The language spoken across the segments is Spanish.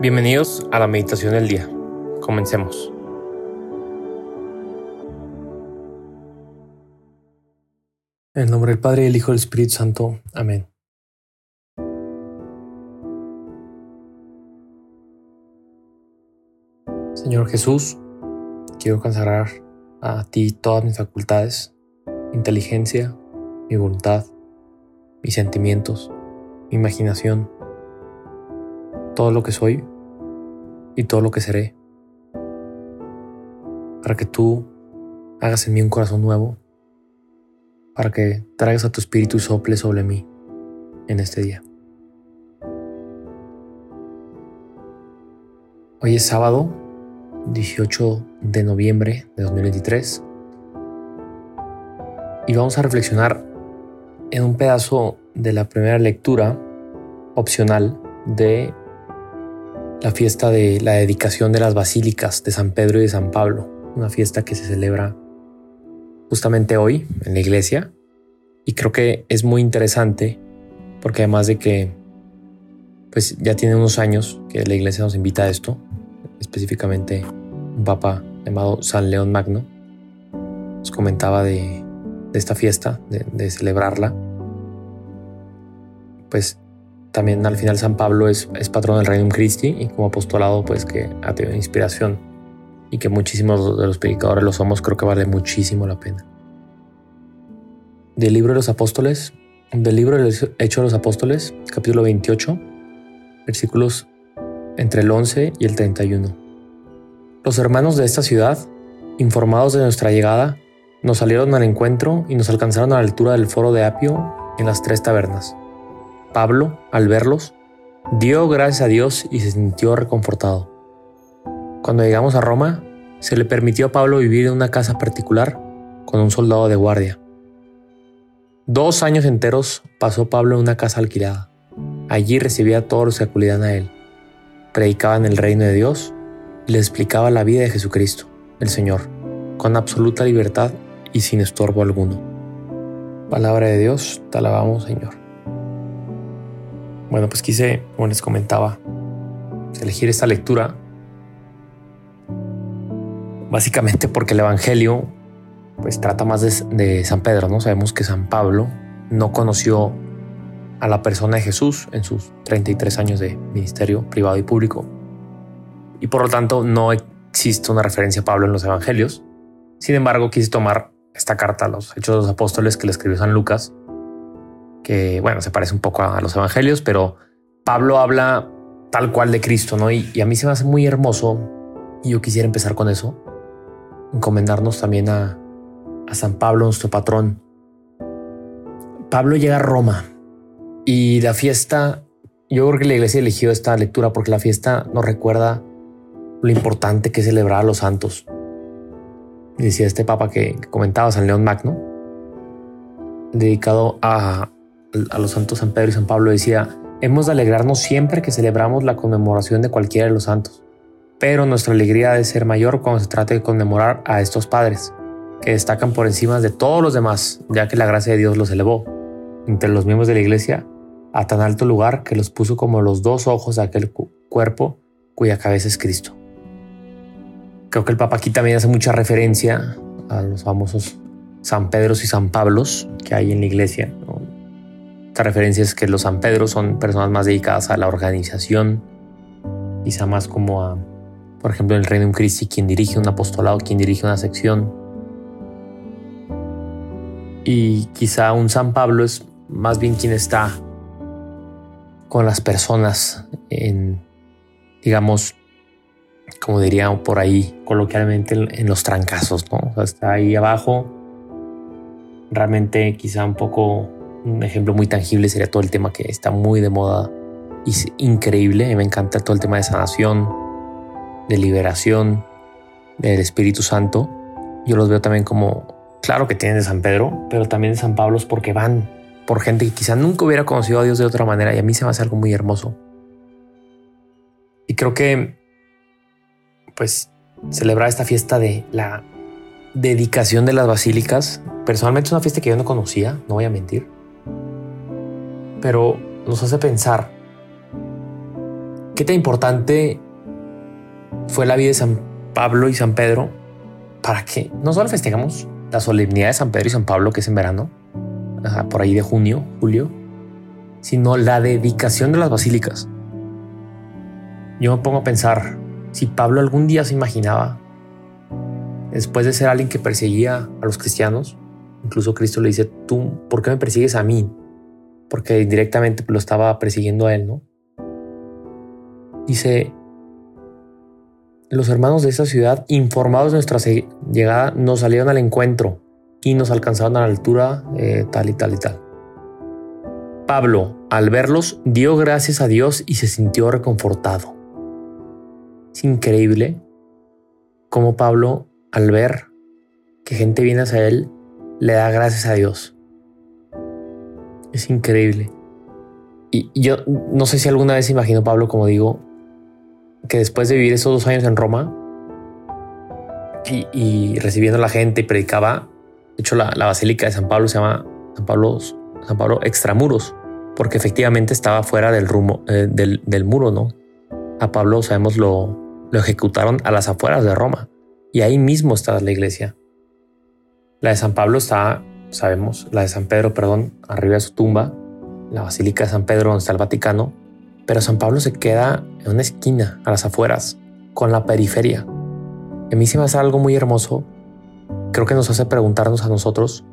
Bienvenidos a la meditación del día. Comencemos. En el nombre del Padre, del Hijo y del Espíritu Santo. Amén. Señor Jesús, quiero consagrar a ti todas mis facultades, inteligencia, mi voluntad, mis sentimientos, mi imaginación, todo lo que soy y todo lo que seré, para que tú hagas en mí un corazón nuevo, para que traigas a tu espíritu y sople sobre mí en este día. Hoy es sábado 18 de noviembre de 2023 y vamos a reflexionar en un pedazo de la primera lectura opcional de la fiesta de la dedicación de las basílicas de San Pedro y de San Pablo, una fiesta que se celebra justamente hoy en la iglesia. Y creo que es muy interesante porque además de que pues ya tiene unos años que la iglesia nos invita a esto, específicamente un papa llamado San León Magno nos comentaba de, esta fiesta, de, de celebrarla, pues también al final San Pablo es, es patrón del Reino Christi y como apostolado pues que ha tenido inspiración y que muchísimos de los predicadores lo somos, creo que vale muchísimo la pena. Del libro de los apóstoles, del libro de los Hechos de los Apóstoles, capítulo 28, versículos entre el 11 y el 31. Los hermanos de esta ciudad, informados de nuestra llegada, nos salieron al encuentro y nos alcanzaron a la altura del foro de Apio en las tres tabernas. Pablo, al verlos, dio gracias a Dios y se sintió reconfortado. Cuando llegamos a Roma, se le permitió a Pablo vivir en una casa particular con un soldado de guardia. Dos años enteros pasó Pablo en una casa alquilada. Allí recibía a todos los que acudían a él. Predicaba en el reino de Dios y le explicaba la vida de Jesucristo, el Señor, con absoluta libertad y sin estorbo alguno. Palabra de Dios, te alabamos Señor. Bueno, pues quise, como les comentaba, elegir esta lectura básicamente porque el Evangelio pues trata más de, San Pedro, ¿no? Sabemos que San Pablo no conoció a la persona de Jesús en sus 33 años de ministerio privado y público. Y por lo tanto no existe una referencia a Pablo en los Evangelios. Sin embargo, quise tomar esta carta a los Hechos de los Apóstoles que le escribió San Lucas que, bueno, se parece un poco a los evangelios, pero Pablo habla tal cual de Cristo, ¿no? Y, a mí se me hace muy hermoso, y yo quisiera empezar con eso, encomendarnos también a, a San Pablo, nuestro patrón. Pablo llega a Roma y la fiesta, yo creo que la iglesia eligió esta lectura porque la fiesta nos recuerda lo importante que es celebrar a los santos. Decía este papa que comentaba San León Magno, dedicado a, a los santos San Pedro y San Pablo decía, hemos de alegrarnos siempre que celebramos la conmemoración de cualquiera de los santos, pero nuestra alegría debe ser mayor cuando se trate de conmemorar a estos padres, que destacan por encima de todos los demás, ya que la gracia de Dios los elevó, entre los miembros de la iglesia, a tan alto lugar que los puso como los dos ojos de aquel cuerpo cuya cabeza es Cristo. Creo que el Papa aquí también hace mucha referencia a los famosos San Pedros y San Pablos que hay en la iglesia, referencia es que los San Pedro son personas más dedicadas a la organización, quizá más como a, por ejemplo, en el Reino Christi, quien dirige un apostolado, quien dirige una sección. Y quizá un San Pablo es más bien quien está con las personas en, digamos, como diría por ahí coloquialmente, en, los trancazos, ¿no? está ahí abajo, realmente quizá un poco un ejemplo muy tangible sería todo el tema que está muy de moda y es increíble. Me encanta todo el tema de sanación, de liberación, del Espíritu Santo. Yo los veo también como, claro que tienen de San Pedro, pero también de San Pablo porque van por gente que quizá nunca hubiera conocido a Dios de otra manera y a mí se me hace algo muy hermoso. Y creo que, pues, celebrar esta fiesta de la dedicación de las basílicas, personalmente es una fiesta que yo no conocía, no voy a mentir pero nos hace pensar ¿Qué tan importante fue la vida de San Pablo y San Pedro para que no solo festejamos la solemnidad de San Pedro y San Pablo, que es en verano, por ahí de junio, julio, sino la dedicación de las basílicas. Yo me pongo a pensar, si Pablo algún día se imaginaba, después de ser alguien que perseguía a los cristianos, incluso Cristo le dice, tú, ¿por qué me persigues a mí? Porque directamente lo estaba persiguiendo a él, ¿no? Dice, los hermanos de esa ciudad, informados de nuestra llegada, nos salieron al encuentro y nos alcanzaron a la altura tal y tal y tal. Pablo, al verlos, dio gracias a Dios y se sintió reconfortado. Es increíble cómo Pablo, al ver que gente viene hacia él, le da gracias a Dios. Es increíble. Y yo no sé si alguna vez imaginó Pablo, como digo, que después de vivir esos dos años en Roma y, recibiendo a la gente y predicaba, de hecho la, Basílica de San Pablo se llama San Pablo, San Pablo Extramuros, porque efectivamente estaba fuera del, rumbo, eh, del, muro, ¿no? A Pablo, sabemos, lo, lo ejecutaron a las afueras de Roma y ahí mismo está la iglesia. La de San Pablo está, sabemos, la de San Pedro, perdón, arriba de su tumba, la Basílica de San Pedro donde está el Vaticano, pero San Pablo se queda en una esquina, a las afueras, con la periferia. a mí se me hace algo muy hermoso. Creo que nos hace preguntarnos a nosotros,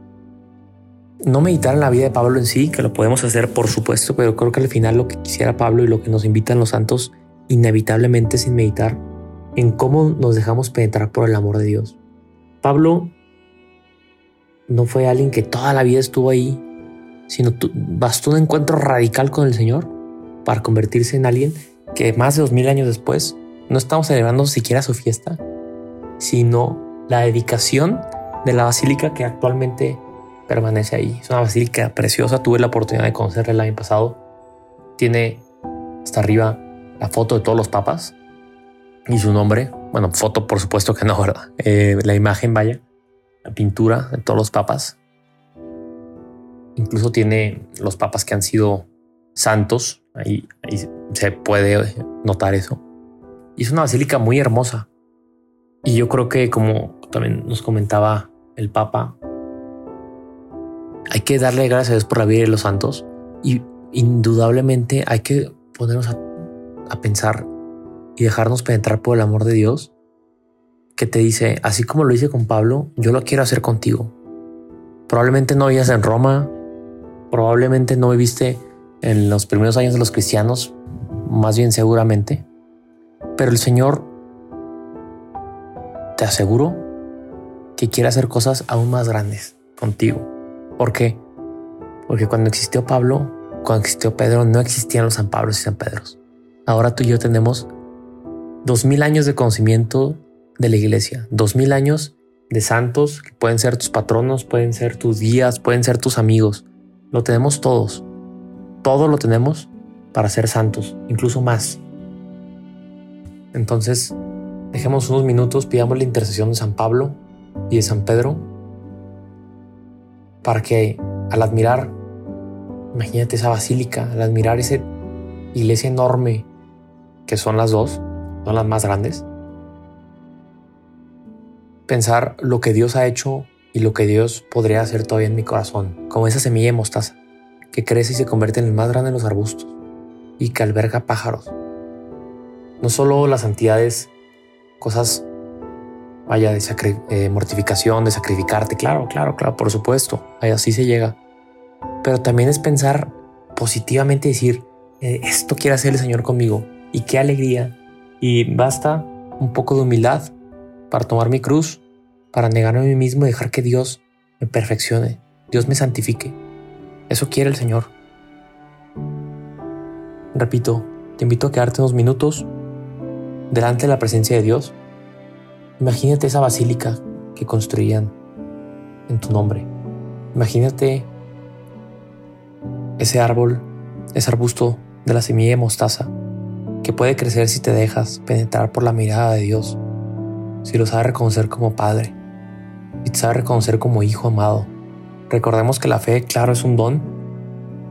no meditar en la vida de Pablo en sí, que lo podemos hacer por supuesto, pero creo que al final lo que quisiera Pablo y lo que nos invitan los santos, inevitablemente sin meditar, en cómo nos dejamos penetrar por el amor de Dios. Pablo no fue alguien que toda la vida estuvo ahí, sino bastó un encuentro radical con el Señor para convertirse en alguien que más de dos mil años después no estamos celebrando siquiera su fiesta, sino la dedicación de la basílica que actualmente permanece ahí. Es una basílica preciosa. Tuve la oportunidad de conocerla el año pasado. Tiene hasta arriba la foto de todos los papas y su nombre. Bueno, foto por supuesto que no. Eh, la imagen, vaya, la pintura de todos los papas. Incluso tiene los papas que han sido santos Ahí, se puede notar eso. Y es una basílica muy hermosa. Y yo creo que como también nos comentaba el Papa, hay que darle gracias a Dios por la vida de los santos y indudablemente hay que ponernos a, a pensar y dejarnos penetrar por el amor de Dios que te dice, así como lo hice con Pablo, yo lo quiero hacer contigo. Probablemente no vivías en Roma, probablemente no viviste en los primeros años de los cristianos, más bien seguramente. Pero el Señor, te aseguro, que quiere hacer cosas aún más grandes contigo. ¿Por qué? Porque cuando existió Pablo, cuando existió Pedro, no existían los San Pablos y San Pedros. Ahora tú y yo tenemos dos mil años de conocimiento de la iglesia, dos mil años de santos que pueden ser tus patronos, pueden ser tus guías, pueden ser tus amigos. Lo tenemos todos todo lo tenemos para ser santos, incluso más. Entonces, dejemos unos minutos, pidamos la intercesión de San Pablo y de San Pedro para que al admirar, imagínate esa basílica, al admirar esa iglesia enorme que son las dos, son las más grandes, pensar lo que Dios ha hecho y lo que Dios podría hacer todavía en mi corazón, como esa semilla de mostaza que crece y se convierte en el más grande de los arbustos y que alberga pájaros. No solo las santidades, cosas, vaya, de eh, mortificación, de sacrificarte, claro, claro, claro, por supuesto, así se llega. Pero también es pensar positivamente decir, eh, esto quiere hacer el Señor conmigo y qué alegría. Y basta un poco de humildad para tomar mi cruz, para negarme a mí mismo y dejar que Dios me perfeccione, Dios me santifique. Eso quiere el Señor. Repito, te invito a quedarte unos minutos delante de la presencia de Dios. Imagínate esa basílica que construían en tu nombre. Imagínate ese árbol, ese arbusto de la semilla de mostaza que puede crecer si te dejas penetrar por la mirada de Dios, si lo sabes reconocer como Padre y te sabes reconocer como Hijo amado Recordemos que la fe, claro, es un don,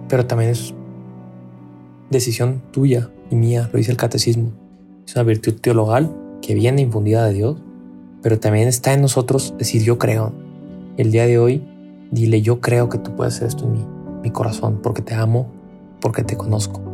pero también es decisión tuya y mía, lo dice el catecismo. Es una virtud teologal que viene infundida de Dios, pero también está en nosotros decir yo creo. El día de hoy, dile yo creo que tú puedes hacer esto en mi corazón, porque te amo, porque te conozco.